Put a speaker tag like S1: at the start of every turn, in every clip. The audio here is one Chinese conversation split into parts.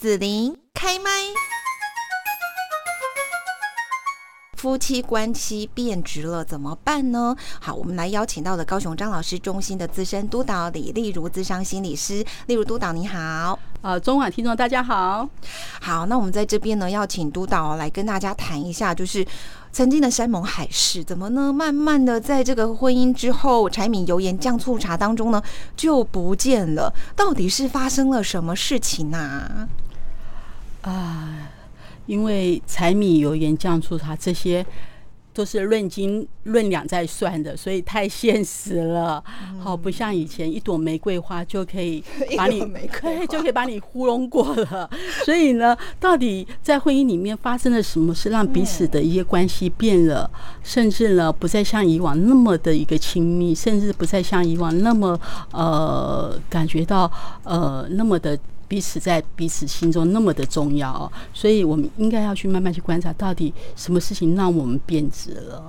S1: 紫琳开麦。夫妻关系变质了怎么办呢？好，我们来邀请到了高雄张老师中心的资深督导李丽如资商心理师，例如督导你好。
S2: 呃，中晚听众大家好。
S1: 好，那我们在这边呢，要请督导来跟大家谈一下，就是曾经的山盟海誓，怎么呢？慢慢的在这个婚姻之后，柴米油盐酱醋茶当中呢，就不见了。到底是发生了什么事情呢？
S2: 啊。因为柴米油盐酱醋茶这些都是论斤论两在算的，所以太现实了。好，不像以前一朵玫瑰花就可以 把你 就可以把你糊弄过了。所以呢，到底在婚姻里面发生了什么事，让彼此的一些关系变了，甚至呢不再像以往那么的一个亲密，甚至不再像以往那么呃感觉到呃那么的。彼此在彼此心中那么的重要哦，所以我们应该要去慢慢去观察，到底什么事情让我们变质了。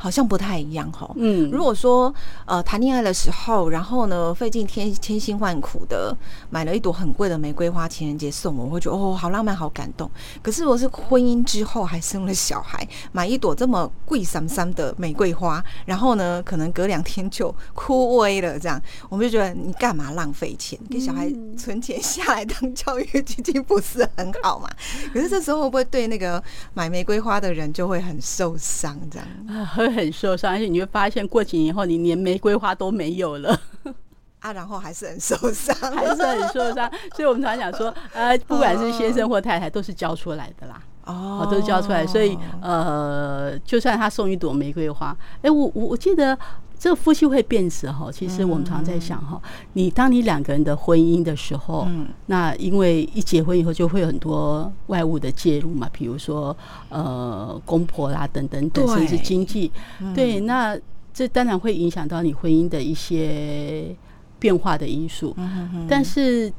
S1: 好像不太一样哈。嗯，如果说呃谈恋爱的时候，然后呢费尽千千辛万苦的买了一朵很贵的玫瑰花，情人节送我，我会觉得哦好浪漫好感动。可是我是婚姻之后还生了小孩，买一朵这么贵三三的玫瑰花，然后呢可能隔两天就枯萎了，这样我们就觉得你干嘛浪费钱给小孩存钱下来当教育基金不是很好嘛？可是这时候会不会对那个买玫瑰花的人就会很受伤这样？
S2: 很受伤，而且你会发现过几年后，你连玫瑰花都没有了
S1: 啊，然后还是很受伤，
S2: 还是很受伤。所以我们常讲说，呃，不管是先生或太太，都是教出来的啦，哦，都是教出来。所以，呃，就算他送一朵玫瑰花，哎，我我我记得。这个夫妻会变质哈，其实我们常在想哈，你当你两个人的婚姻的时候，那因为一结婚以后就会有很多外物的介入嘛，比如说呃公婆啦等等等，甚至经济，对，那这当然会影响到你婚姻的一些变化的因素。但是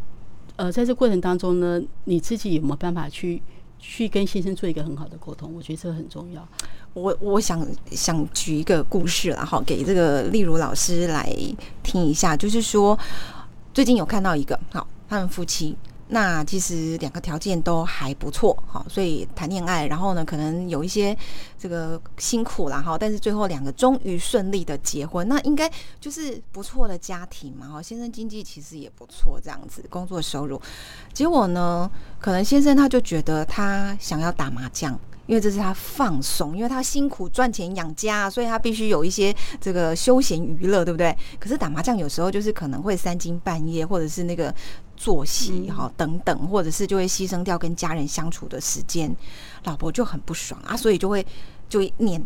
S2: 呃，在这过程当中呢，你自己有没有办法去去跟先生做一个很好的沟通？我觉得这个很重要。
S1: 我我想想举一个故事然后，给这个例如老师来听一下，就是说最近有看到一个好，他们夫妻那其实两个条件都还不错哈，所以谈恋爱，然后呢可能有一些这个辛苦啦哈，但是最后两个终于顺利的结婚，那应该就是不错的家庭嘛哈，先生经济其实也不错，这样子工作收入，结果呢，可能先生他就觉得他想要打麻将。因为这是他放松，因为他辛苦赚钱养家，所以他必须有一些这个休闲娱乐，对不对？可是打麻将有时候就是可能会三更半夜，或者是那个作息哈等等，或者是就会牺牲掉跟家人相处的时间，老婆就很不爽啊，所以就会就念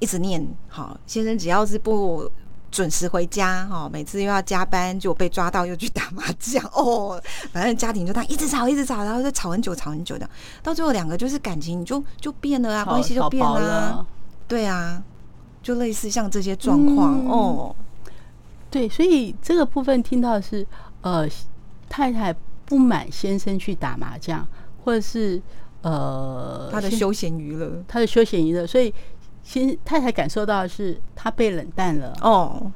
S1: 一直念，好先生只要是不。准时回家哈，每次又要加班，就被抓到又去打麻将 哦。反正家庭就他一直吵，一直吵，然后就吵很久，吵很久的，到最后两个就是感情就就变了啊，关系就变了。对啊，就类似像这些状况哦。
S2: 对，所以这个部分听到是呃，太太不满先生去打麻将，或者是呃
S1: 他的休闲娱乐，
S2: 他的休闲娱乐，所以。先太太感受到的是他被冷淡了。哦，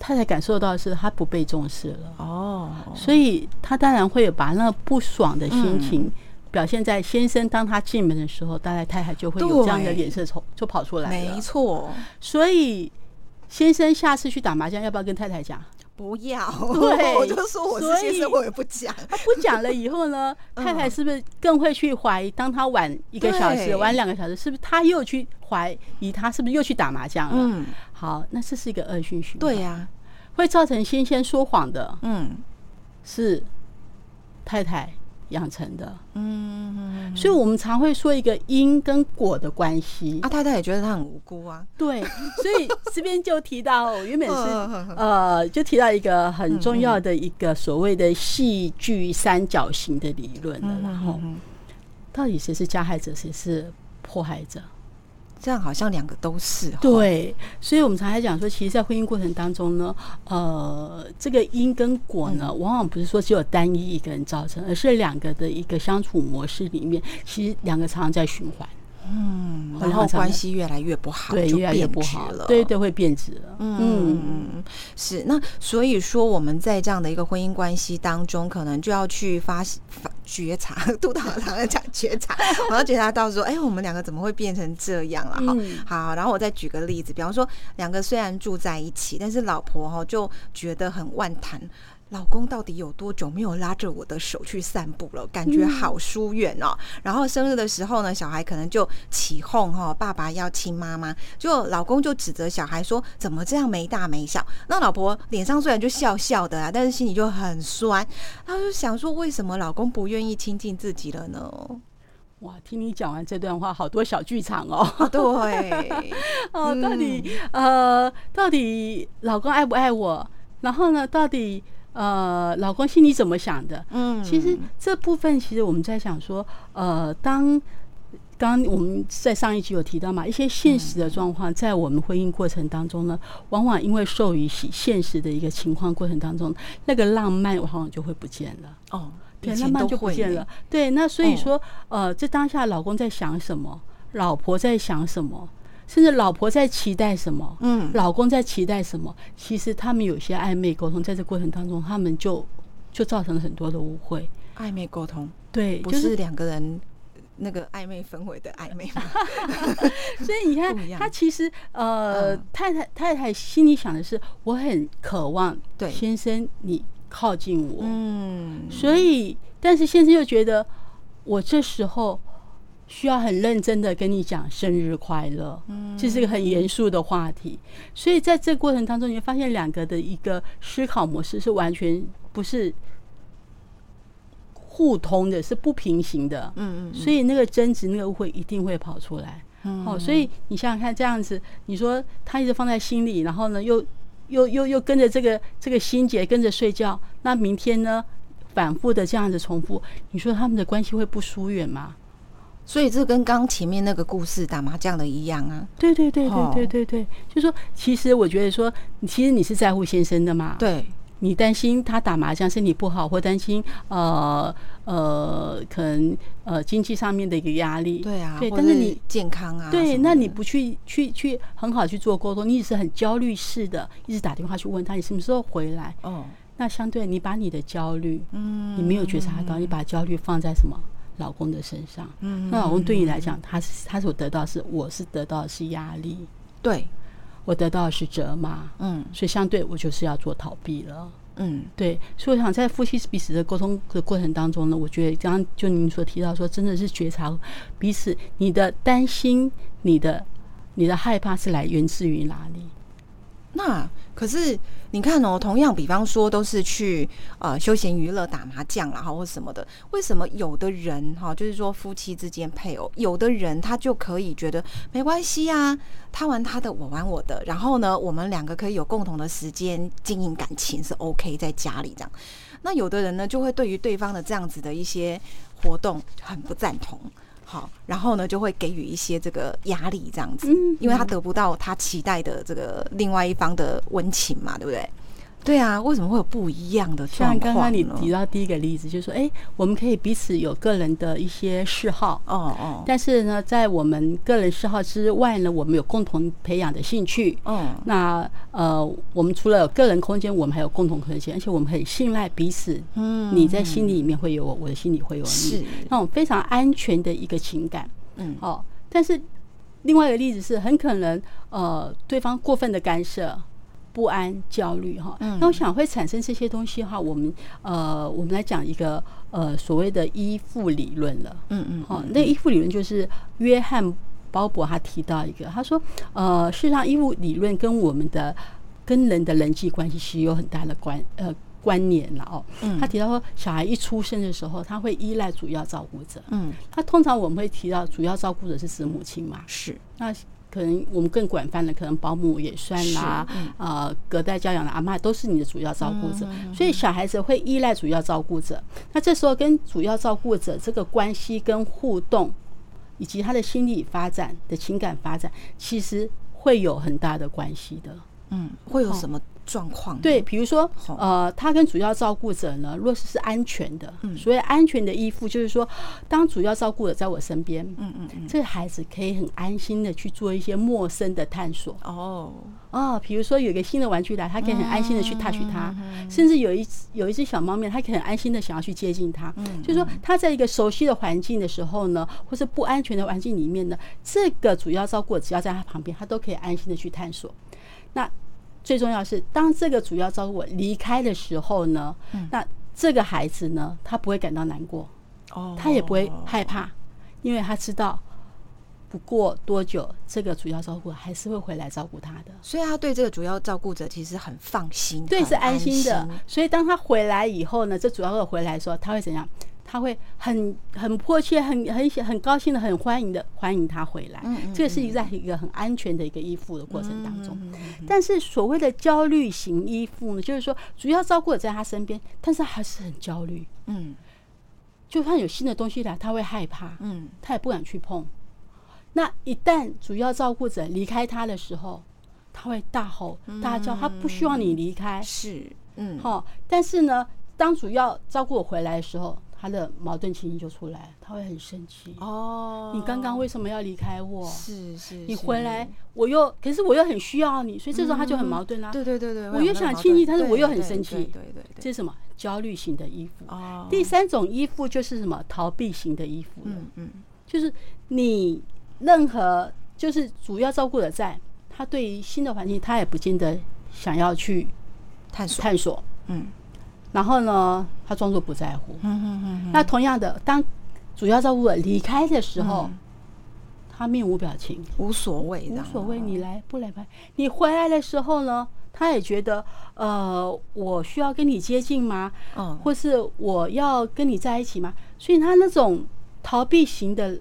S2: 太太感受到的是他不被重视了。哦，所以他当然会有把那不爽的心情表现在先生当他进门的时候，大概太太就会有这样的脸色从就跑出来
S1: 没错，
S2: 所以先生下次去打麻将要不要跟太太讲？
S1: 不要，对，我就说我是先生，我也不讲。
S2: 他不讲了以后呢，太太是不是更会去怀疑？当他晚一个小时，晚两个小时，是不是他又去怀疑他是不是又去打麻将了？嗯，好，那这是一个恶性循环。
S1: 对呀，
S2: 会造成先先说谎的。嗯，是太太。养成的，嗯，所以我们常会说一个因跟果的关系。
S1: 啊太太也觉得他很无辜啊，
S2: 对，所以这边就提到，原本是 呃，就提到一个很重要的一个所谓的戏剧三角形的理论了。然后，到底谁是加害者，谁是迫害者？
S1: 这样好像两个都是
S2: 对，所以我们常常讲说，其实，在婚姻过程当中呢，呃，这个因跟果呢，往往不是说只有单一一个人造成，而是两个的一个相处模式里面，其实两个常常在循环。
S1: 嗯，然后关系越来越不好，
S2: 对，
S1: 就
S2: 越来越不好了，对对，会变质了。
S1: 嗯，是。那所以说，我们在这样的一个婚姻关系当中，可能就要去发发觉察，督导常常讲觉察，我要觉察到说，哎，我们两个怎么会变成这样了？哈，好，然后我再举个例子，比方说，两个虽然住在一起，但是老婆哈就觉得很万谈。老公到底有多久没有拉着我的手去散步了？感觉好疏远哦。然后生日的时候呢，小孩可能就起哄哈，爸爸要亲妈妈，就老公就指责小孩说怎么这样没大没小。那老婆脸上虽然就笑笑的啊，但是心里就很酸。她就想说，为什么老公不愿意亲近自己了呢？
S2: 哇，听你讲完这段话，好多小剧场哦。
S1: 对，
S2: 哦，到底呃，到底老公爱不爱我？然后呢，到底？呃，老公心里怎么想的？嗯，其实这部分其实我们在想说，呃，当刚我们在上一集有提到嘛，一些现实的状况，在我们婚姻过程当中呢，往往因为受于现实的一个情况过程当中，那个浪漫往往就会不见了。哦，对，浪漫就不见了。对，那所以说，呃，这当下老公在想什么，老婆在想什么？甚至老婆在期待什么，嗯，老公在期待什么？其实他们有些暧昧沟通，在这过程当中，他们就就造成了很多的误会。
S1: 暧昧沟通，
S2: 对，
S1: 不是两个人那个暧昧氛围的暧昧吗？
S2: 所以你看，他其实呃，太太太太心里想的是，我很渴望对先生你靠近我，嗯，所以但是先生又觉得我这时候。需要很认真的跟你讲生日快乐，嗯，这是一个很严肃的话题，所以在这过程当中，你会发现两个的一个思考模式是完全不是互通的，是不平行的，嗯嗯，所以那个争执、那个误会一定会跑出来，哦，所以你想想看，这样子，你说他一直放在心里，然后呢，又又又又跟着这个这个心结跟着睡觉，那明天呢，反复的这样子重复，你说他们的关系会不疏远吗？
S1: 所以这跟刚前面那个故事打麻将的一样啊！
S2: 对对对对对对对，就说其实我觉得说，其实你是在乎先生的嘛？
S1: 对，
S2: 你担心他打麻将身体不好，或担心呃呃可能呃经济上面的一个压力。
S1: 对啊，对，但是你健康啊，
S2: 对，那你不去去去很好去做沟通，你只是很焦虑式的，一直打电话去问他你什么时候回来？哦，那相对你把你的焦虑，嗯，你没有觉察到，你把焦虑放在什么？老公的身上，嗯，那老公对你来讲，他是他所得到是，我是得到的是压力，
S1: 对。
S2: 我得到的是责骂，嗯，所以相对我就是要做逃避了，嗯，对，所以我想在夫妻彼此的沟通的过程当中呢，我觉得刚刚就您所提到说，真的是觉察彼此，你的担心，你的你的害怕是来源自于哪里？
S1: 那可是你看哦，同样比方说都是去呃休闲娱乐打麻将然后或什么的，为什么有的人哈，就是说夫妻之间配偶，有的人他就可以觉得没关系啊，他玩他的，我玩我的，然后呢，我们两个可以有共同的时间经营感情是 OK，在家里这样。那有的人呢，就会对于对方的这样子的一些活动很不赞同。好，然后呢，就会给予一些这个压力，这样子，因为他得不到他期待的这个另外一方的温情嘛，对不对？对啊，为什么会有不一样的状况？
S2: 像刚刚你提到第一个例子，就是说，哎，我们可以彼此有个人的一些嗜好，哦哦，但是呢，在我们个人嗜好之外呢，我们有共同培养的兴趣，嗯，那呃，我们除了有个人空间，我们还有共同空间，而且我们很信赖彼此，嗯，你在心里面会有我，我的心里会有你，那种非常安全的一个情感，嗯，哦，但是另外一个例子是很可能，呃，对方过分的干涉。不安、焦虑，哈，那我想会产生这些东西哈。我们呃，我们来讲一个呃所谓的依附理论了，嗯嗯，好，那依附理论就是约翰·鲍勃他提到一个，他说，呃，事实上依附理论跟我们的跟人的人际关系是有很大的关呃关联了哦。他提到说，小孩一出生的时候，他会依赖主要照顾者，嗯，他通常我们会提到主要照顾者是指母亲嘛，
S1: 是。
S2: 那。可能我们更广泛的，可能保姆也算啦，呃，隔代教养的阿妈都是你的主要照顾者，所以小孩子会依赖主要照顾者。那这时候跟主要照顾者这个关系跟互动，以及他的心理发展的情感发展，其实会有很大的关系的。
S1: 嗯，会有什么状况？
S2: 对，比如说，呃，他跟主要照顾者呢，若是是安全的，所谓安全的依附，就是说，当主要照顾者在我身边，嗯嗯嗯，这个孩子可以很安心的去做一些陌生的探索。哦哦，比如说有一个新的玩具来，他可以很安心的去 touch 它，甚至有一有一只小猫咪，他可以很安心的想要去接近它。嗯，就是说他在一个熟悉的环境的时候呢，或是不安全的环境里面呢，这个主要照顾者只要在他旁边，他都可以安心的去探索。那最重要是，当这个主要照顾者离开的时候呢，那这个孩子呢，他不会感到难过，哦，他也不会害怕，因为他知道。不过多久，这个主要照顾还是会回来照顾他的，
S1: 所以他对这个主要照顾者其实很放心，
S2: 对，是
S1: 安
S2: 心的。所以当他回来以后呢，这主要的回来的时候，他会怎样？他会很很迫切、很很很高兴的、很欢迎的欢迎他回来。嗯，这个是一个在一个很安全的一个依附的过程当中。但是所谓的焦虑型依附呢，就是说主要照顾者在他身边，但是还是很焦虑。嗯，就算有新的东西来，他会害怕。嗯，他也不敢去碰。那一旦主要照顾者离开他的时候，他会大吼大叫，他不希望你离开。
S1: 是，嗯，
S2: 好。但是呢，当主要照顾我回来的时候，他的矛盾情绪就出来，他会很生气。哦，你刚刚为什么要离开我？
S1: 是是，
S2: 你回来我又，可是我又很需要你，所以这时候他就很矛盾啦。
S1: 对对对对，
S2: 我又想亲你，但是我又很生气。
S1: 对对对，
S2: 这是什么？焦虑型的衣服。哦。第三种衣服就是什么？逃避型的衣服。嗯嗯，就是你。任何就是主要照顾者在，他对于新的环境，他也不见得想要去
S1: 探索
S2: 探索。嗯，然后呢，他装作不在乎。嗯嗯嗯。那同样的，当主要照顾者离开的时候，他面无表情，
S1: 无所谓的，
S2: 无所谓。你来不来吧？你回来的时候呢，他也觉得，呃，我需要跟你接近吗？嗯，或是我要跟你在一起吗？所以他那种逃避型的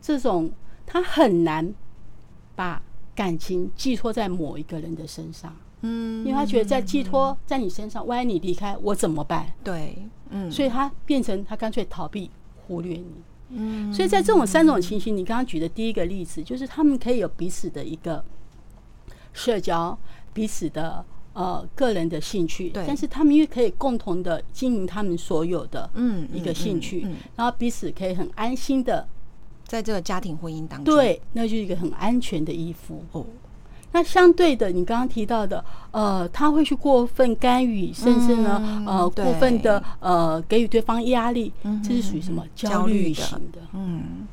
S2: 这种。他很难把感情寄托在某一个人的身上，嗯，因为他觉得在寄托在你身上，万一你离开我怎么办？
S1: 对，
S2: 嗯，所以他变成他干脆逃避、忽略你，嗯，所以在这种三种情形，你刚刚举的第一个例子，就是他们可以有彼此的一个社交，彼此的呃个人的兴趣，但是他们又可以共同的经营他们所有的嗯一个兴趣，然后彼此可以很安心的。
S1: 在这个家庭婚姻当中，
S2: 对，那就是一个很安全的依附哦。那相对的，你刚刚提到的，呃，他会去过分干预，甚至呢，呃，过分的呃给予对方压力，这是属于什么焦虑型的？嗯，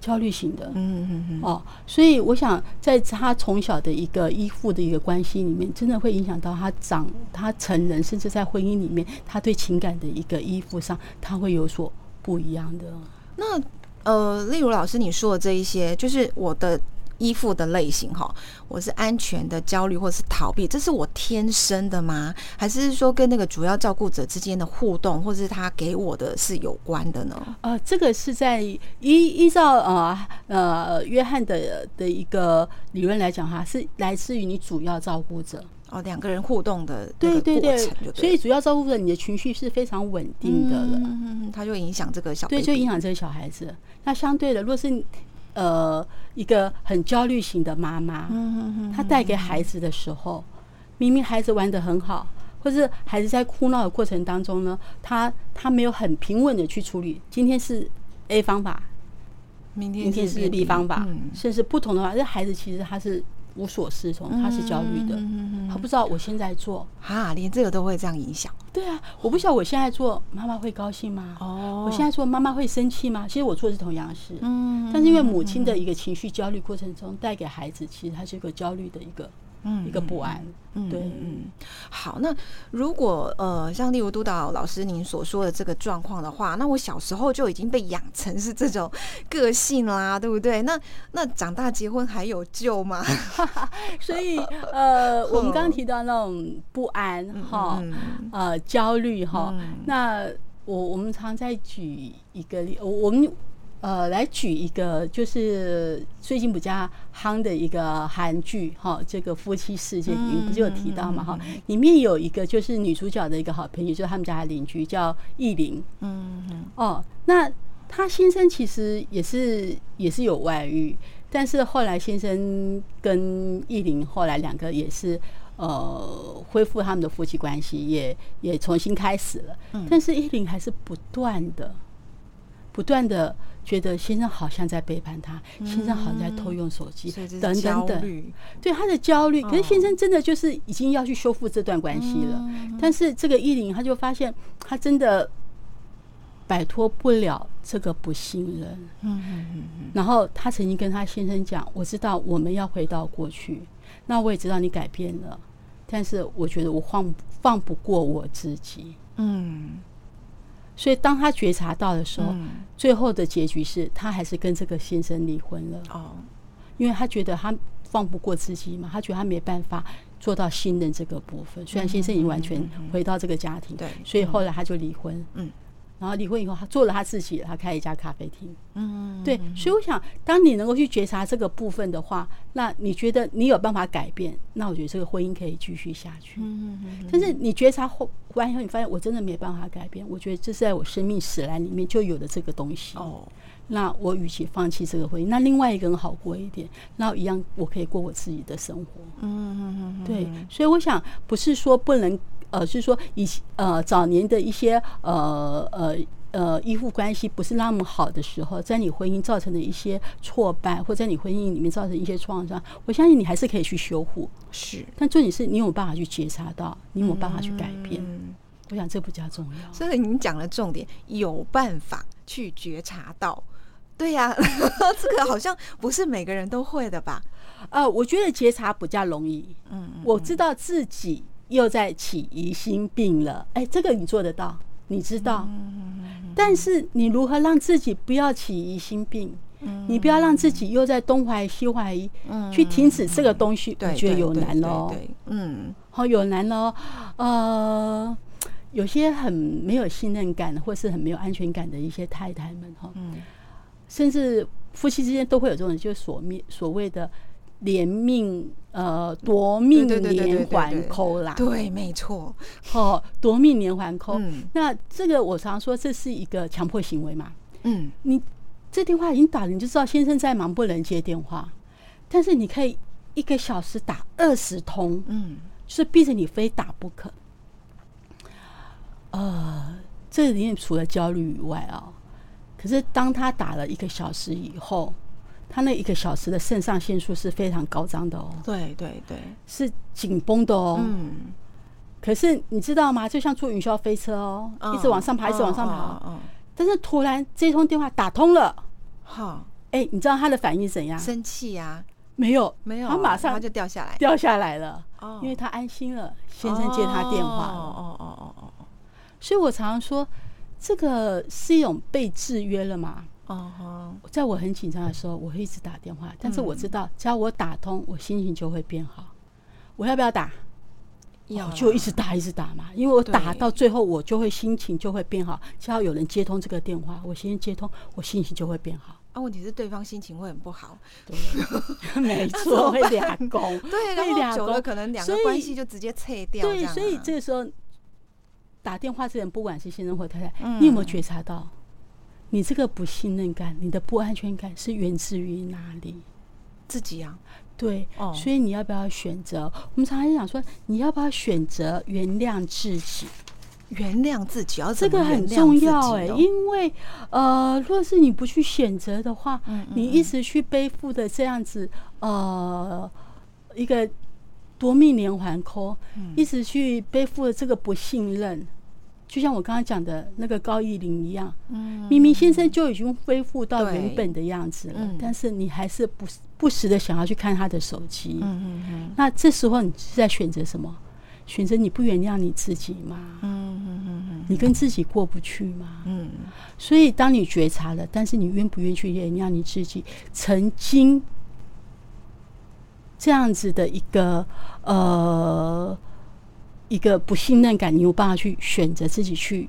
S2: 焦虑型的。嗯嗯嗯。哦，所以我想，在他从小的一个依附的一个关系里面，真的会影响到他长他成人，甚至在婚姻里面，他对情感的一个依附上，他会有所不一样的。
S1: 那。呃，例如老师你说的这一些，就是我的依附的类型哈，我是安全的焦虑或者是逃避，这是我天生的吗？还是说跟那个主要照顾者之间的互动，或者是他给我的是有关的呢？
S2: 呃，这个是在依依照呃呃约翰的的一个理论来讲哈，是来自于你主要照顾者。
S1: 哦，两个人互动的
S2: 对对对，
S1: 所
S2: 以主要照顾者你的情绪是非常稳定的了，
S1: 嗯他就影响这个小
S2: 对，就影响这个小孩子。那相对的，如果是呃一个很焦虑型的妈妈，嗯她带给孩子的时候，明明孩子玩的很好，或是孩子在哭闹的过程当中呢，他他没有很平稳的去处理。今天是 A 方法，
S1: 明天
S2: 是 B 方法，甚至不同的话，这孩子其实他是。无所适从，他是焦虑的，他不知道我现在做
S1: 啊，连这个都会这样影响。
S2: 对啊，我不晓得我现在做，妈妈会高兴吗？哦，我现在做，妈妈会生气吗？其实我做的是同样的事，嗯，但是因为母亲的一个情绪焦虑过程中带给孩子，其实他是一个焦虑的一个。嗯，一个不安，嗯，对，嗯，
S1: 好，那如果呃，像例如督导老师您所说的这个状况的话，那我小时候就已经被养成是这种个性啦，对不对？那那长大结婚还有救吗？
S2: 所以呃，我们刚刚提到那种不安哈，呃，焦虑哈，那我我们常在举一个例，我们。呃，来举一个，就是最近比较夯的一个韩剧哈，这个夫妻事件，你不是有提到嘛哈？里面有一个就是女主角的一个好朋友，就是他们家的邻居叫艺林。嗯嗯。哦，那她先生其实也是也是有外遇，但是后来先生跟艺林后来两个也是呃恢复他们的夫妻关系，也也重新开始了。但是依林还是不断的、不断的觉得先生好像在背叛他，先生好像在偷用手机，等等等。对他的焦虑，可是先生真的就是已经要去修复这段关系了。但是这个依林他就发现，他真的。摆脱不了这个不信任，嗯嗯嗯嗯。然后他曾经跟他先生讲：“我知道我们要回到过去，那我也知道你改变了，但是我觉得我放放不过我自己。”嗯。所以当他觉察到的时候，最后的结局是他还是跟这个先生离婚了。哦。因为他觉得他放不过自己嘛，他觉得他没办法做到信任这个部分。虽然先生已经完全回到这个家庭，对，所以后来他就离婚。嗯。然后离婚以后，他做了他自己，他开一家咖啡厅。嗯，对，所以我想，当你能够去觉察这个部分的话，那你觉得你有办法改变？那我觉得这个婚姻可以继续下去。嗯嗯但是你觉察后完以后，你发现我真的没办法改变。我觉得这是在我生命史来里面就有的这个东西。哦。那我与其放弃这个婚姻，那另外一个人好过一点，那一样我可以过我自己的生活。嗯嗯嗯。对，所以我想不是说不能。呃，是说以呃早年的一些呃呃呃依附关系不是那么好的时候，在你婚姻造成的一些挫败，或在你婚姻里面造成一些创伤，我相信你还是可以去修复。
S1: 是，
S2: 但重点是你有办法去觉察到，你有办法去改变。我想这比较重要。
S1: 所以你讲了重点，有办法去觉察到。对呀，这个好像不是每个人都会的吧？
S2: 呃，我觉得觉察比较容易。嗯，我知道自己。又在起疑心病了，哎，这个你做得到，你知道。但是你如何让自己不要起疑心病？你不要让自己又在东怀西怀疑，去停止这个东西，我觉得有难喽。嗯，好有难喽。呃，有些很没有信任感或是很没有安全感的一些太太们哈，甚至夫妻之间都会有这种，就所面所谓的。连命呃夺命连环扣啦，
S1: 对，没错，
S2: 哦，夺命连环扣。那这个我常说这是一个强迫行为嘛。嗯，你这电话已经打了，你就知道先生在忙，不能接电话。但是你可以一个小时打二十通，嗯，就是逼着你非打不可。呃，这里面除了焦虑以外啊，可是当他打了一个小时以后。他那一个小时的肾上腺素是非常高涨的哦，
S1: 对对对，
S2: 是紧绷的哦。嗯，可是你知道吗？就像坐云霄飞车哦，一直往上爬，一直往上爬。嗯，但是突然这通电话打通了，好，哎，你知道他的反应怎样？
S1: 生气呀？
S2: 没有，
S1: 没有，
S2: 他马上
S1: 他就掉下来，
S2: 掉下来了。哦，因为他安心了，先生接他电话。哦哦哦哦哦哦。所以我常常说，这个是一种被制约了嘛。哦在我很紧张的时候，我会一直打电话，但是我知道，只要我打通，我心情就会变好。我要不要打？要，就一直打，一直打嘛。因为我打到最后，我就会心情就会变好。只要有人接通这个电话，我先接通，我心情就会变好。
S1: 啊，问题是对方心情会很不好。
S2: 对，没错，会俩公，
S1: 对，然后久了可能两个关系就直接拆掉。
S2: 对，所以这个时候打电话这人，不管是先生或太太，你有没有觉察到？你这个不信任感，你的不安全感是源自于哪里？
S1: 自己啊，
S2: 对，所以你要不要选择？我们常常讲说，你要不要选择原谅自己？
S1: 原谅自己，要
S2: 这个很重要哎，因为呃，若是你不去选择的话，你一直去背负的这样子呃一个夺命连环扣，一直去背负的这个不信任。就像我刚刚讲的那个高义林一样，明明先生就已经恢复到原本的样子了，但是你还是不不时的想要去看他的手机。嗯嗯嗯。那这时候你是在选择什么？选择你不原谅你自己吗？嗯嗯嗯你跟自己过不去吗？嗯。所以当你觉察了，但是你愿不愿意去原谅你自己？曾经这样子的一个呃。一个不信任感，你有办法去选择自己去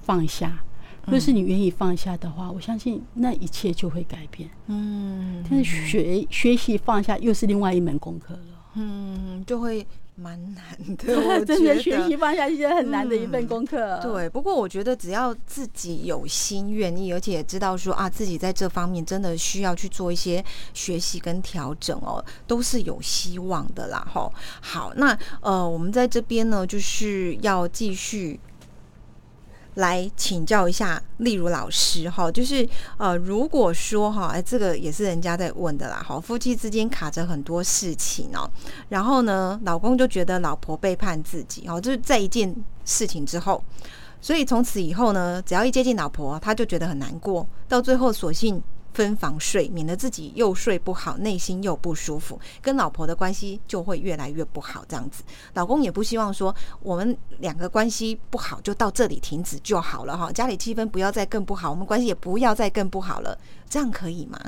S2: 放下。若是你愿意放下的话，我相信那一切就会改变。嗯，但是学学习放下又是另外一门功课了。
S1: 嗯，就会蛮难的，我
S2: 真的学习放下一些很难的一份功课。
S1: 对，不过我觉得只要自己有心愿意，而且也知道说啊，自己在这方面真的需要去做一些学习跟调整哦，都是有希望的啦。吼，好，那呃，我们在这边呢，就是要继续。来请教一下例如老师哈，就是呃，如果说哈，哎，这个也是人家在问的啦，好，夫妻之间卡着很多事情哦，然后呢，老公就觉得老婆背叛自己哦，就是在一件事情之后，所以从此以后呢，只要一接近老婆，他就觉得很难过，到最后索性。分房睡，免得自己又睡不好，内心又不舒服，跟老婆的关系就会越来越不好。这样子，老公也不希望说我们两个关系不好就到这里停止就好了哈，家里气氛不要再更不好，我们关系也不要再更不好了，这样可以吗？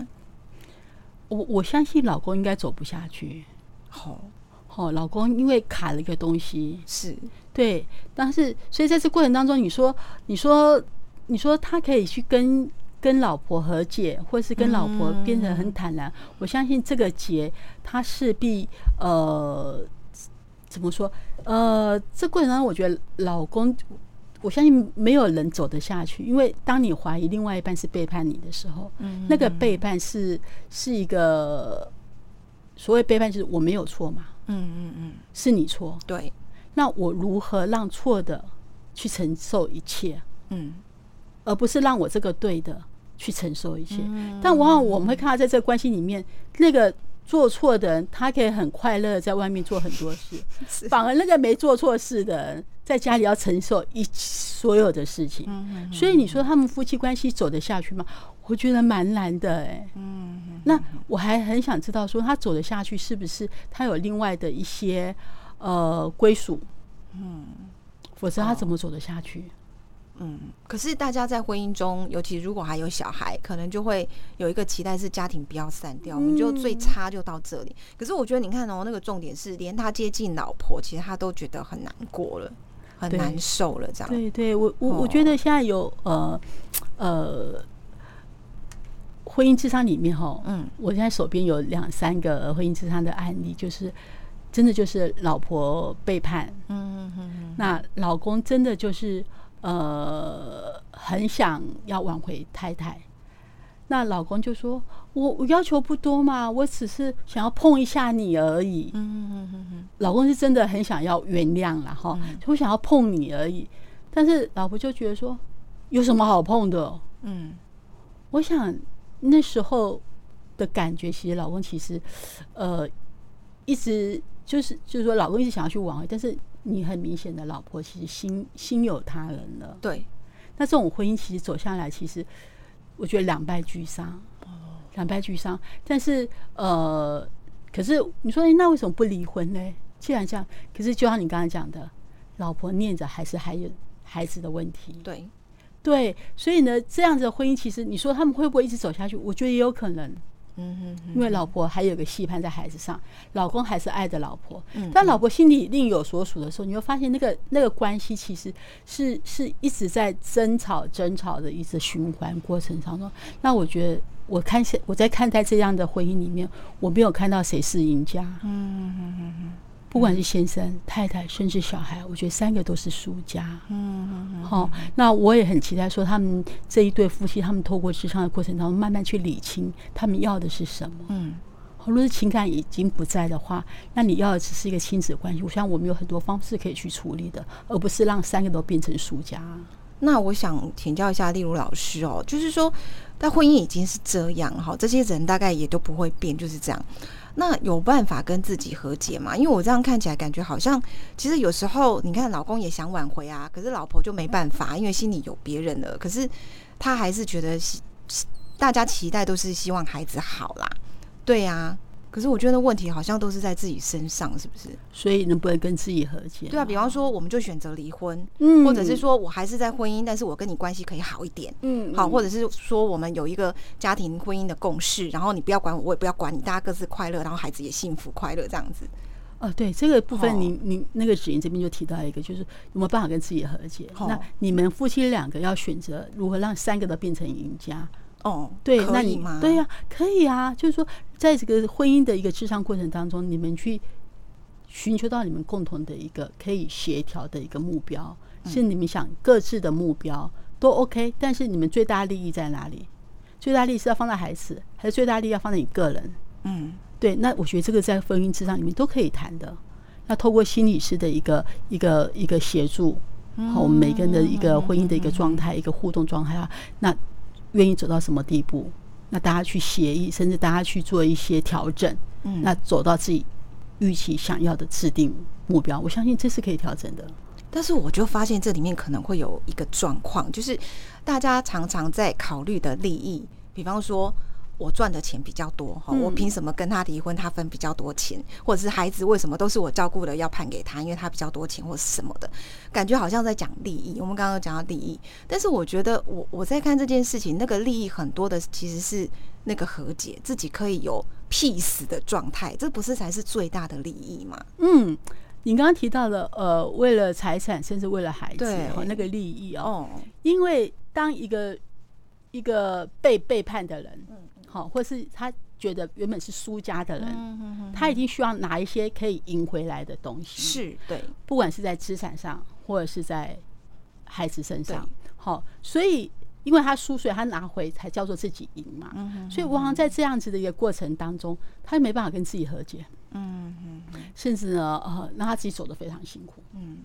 S2: 我我相信老公应该走不下去。好，好，老公因为卡了一个东西，
S1: 是
S2: 对，但是所以在这过程当中，你说，你说，你说他可以去跟。跟老婆和解，或是跟老婆变得很坦然，我相信这个结，他势必呃，怎么说？呃，这过程当中，我觉得老公，我相信没有人走得下去，因为当你怀疑另外一半是背叛你的时候，那个背叛是是一个所谓背叛，就是我没有错嘛，嗯嗯嗯，是你错，
S1: 对，
S2: 那我如何让错的去承受一切？嗯，而不是让我这个对的。去承受一切，但往往我们会看到，在这个关系里面，那个做错的人，他可以很快乐在外面做很多事，反而那个没做错事的人，在家里要承受一所有的事情。所以你说他们夫妻关系走得下去吗？我觉得蛮难的，哎。嗯，那我还很想知道，说他走得下去，是不是他有另外的一些呃归属？嗯，否则他怎么走得下去？
S1: 嗯，可是大家在婚姻中，尤其如果还有小孩，可能就会有一个期待是家庭不要散掉，我们就最差就到这里。可是我觉得你看哦，那个重点是，连他接近老婆，其实他都觉得很难过了，很难受了。这样，
S2: 对对，我我我觉得现在有呃呃，婚姻智商里面哈，嗯，我现在手边有两三个婚姻智商的案例，就是真的就是老婆背叛，嗯嗯嗯，那老公真的就是。呃，很想要挽回太太，那老公就说：“我我要求不多嘛，我只是想要碰一下你而已。”嗯嗯嗯嗯，老公是真的很想要原谅了哈，我想要碰你而已。但是老婆就觉得说：“有什么好碰的？”嗯，我想那时候的感觉，其实老公其实呃一直就是就是说，老公一直想要去挽回，但是。你很明显的老婆其实心心有他人了，
S1: 对。
S2: 那这种婚姻其实走下来，其实我觉得两败俱伤，两败俱伤。但是呃，可是你说那为什么不离婚呢？既然这样，可是就像你刚才讲的，老婆念着还是还有孩子的问题，
S1: 对
S2: 对。所以呢，这样子的婚姻，其实你说他们会不会一直走下去？我觉得也有可能。嗯嗯，因为老婆还有个戏盼在孩子上，老公还是爱着老婆。嗯，但老婆心里另有所属的时候，你会发现那个那个关系其实是是一直在争吵、争吵的一直循环过程当中。那我觉得，我看我在看待这样的婚姻里面，我没有看到谁是赢家。嗯嗯嗯嗯。不管是先生、太太，甚至小孩，我觉得三个都是输家。嗯嗯嗯。好，那我也很期待说，他们这一对夫妻，他们透过智商的过程当中，慢慢去理清他们要的是什么。嗯。如果是情感已经不在的话，那你要的只是一个亲子关系。我想我们有很多方式可以去处理的，而不是让三个都变成输家。
S1: 那我想请教一下例如老师哦，就是说，但婚姻已经是这样哈，这些人大概也都不会变，就是这样。那有办法跟自己和解吗？因为我这样看起来，感觉好像其实有时候，你看老公也想挽回啊，可是老婆就没办法，因为心里有别人了。可是他还是觉得，大家期待都是希望孩子好啦，对呀。可是我觉得问题好像都是在自己身上，是不是？
S2: 所以能不能跟自己和解？
S1: 对啊，比方说，我们就选择离婚，嗯，或者是说我还是在婚姻，但是我跟你关系可以好一点，嗯，好，或者是说我们有一个家庭婚姻的共识，然后你不要管我，我也不要管你，大家各自快乐，然后孩子也幸福快乐这样子。
S2: 哦，对，这个部分，你你那个子莹这边就提到一个，就是有没有办法跟自己和解？那你们夫妻两个要选择如何让三个都变成赢家？
S1: 哦，
S2: 对，那你对呀，可以啊，就是说，在这个婚姻的一个智商过程当中，你们去寻求到你们共同的一个可以协调的一个目标，是你们想各自的目标都 OK，但是你们最大利益在哪里？最大利益是要放在孩子，还是最大利益要放在你个人？嗯，对。那我觉得这个在婚姻之上里面都可以谈的。那透过心理师的一个一个一个协助，好，我们每个人的一个婚姻的一个状态，一个互动状态啊，那愿意走到什么地步？那大家去协议，甚至大家去做一些调整，嗯，那走到自己预期想要的制定目标，我相信这是可以调整的。
S1: 但是我就发现这里面可能会有一个状况，就是大家常常在考虑的利益，比方说我赚的钱比较多，哈，我凭什么跟他离婚？他分比较多钱，或者是孩子为什么都是我照顾的，要判给他，因为他比较多钱，或是什么的，感觉好像在讲利益。我们刚刚讲到利益，但是我觉得我我在看这件事情，那个利益很多的其实是那个和解，自己可以有 peace 的状态，这不是才是最大的利益吗？
S2: 嗯。你刚刚提到了，呃，为了财产，甚至为了孩子，哈，那个利益哦，因为当一个一个被背叛的人，好，或是他觉得原本是输家的人，他已经需要拿一些可以赢回来的东西，
S1: 是对，
S2: 不管是在资产上，或者是在孩子身上，好，所以。因为他输，所以他拿回才叫做自己赢嘛。所以往往在这样子的一个过程当中，他没办法跟自己和解。嗯嗯。甚至呢，呃，让他自己走得非常辛苦。嗯。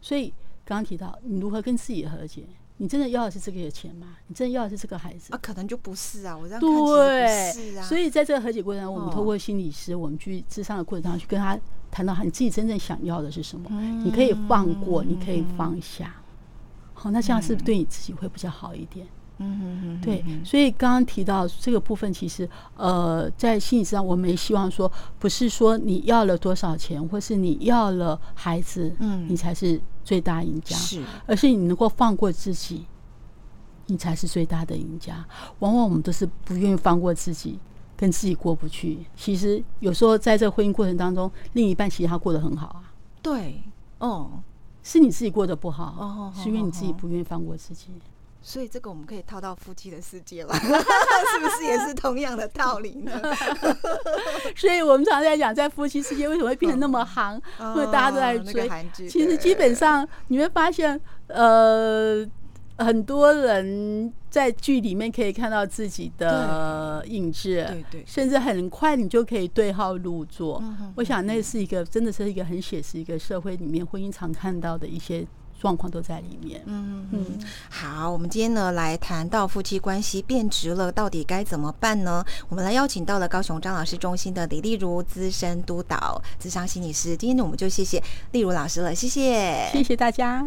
S2: 所以刚刚提到，你如何跟自己和解？你真的要的是这个钱吗？你真的要的是这个孩子？
S1: 啊，可能就不是啊。我这样对，是啊。
S2: 所以在这个和解过程中，我们透过心理师，我们去智商的过程当中，去跟他谈到你自己真正想要的是什么。你可以放过，你可以放下。好，那这样是不是对你自己会比较好一点？嗯嗯嗯，对。所以刚刚提到这个部分，其实呃，在心理上，我们也希望说，不是说你要了多少钱，或是你要了孩子，嗯，你才是最大赢家，
S1: 是，
S2: 而是你能够放过自己，你才是最大的赢家。往往我们都是不愿意放过自己，跟自己过不去。其实有时候在这婚姻过程当中，另一半其实他过得很好啊。
S1: 对，哦。
S2: 是你自己过得不好，是因为你自己不愿意放过自己。
S1: 所以这个我们可以套到夫妻的世界了，是不是也是同样的道理呢？
S2: 所以我们常在讲，在夫妻世界为什么会变得那么行，或者大家都在追。其实基本上你会发现，呃。很多人在剧里面可以看到自己的影子，
S1: 对对，
S2: 甚至很快你就可以对号入座。我想那是一个真的是一个很写实一个社会里面婚姻常看到的一些状况都在里面。嗯
S1: 嗯，好，我们今天呢来谈到夫妻关系变质了，到底该怎么办呢？我们来邀请到了高雄张老师中心的李丽如资深督导、资商心理师。今天呢，我们就谢谢丽如老师了，谢谢，
S2: 谢谢大家。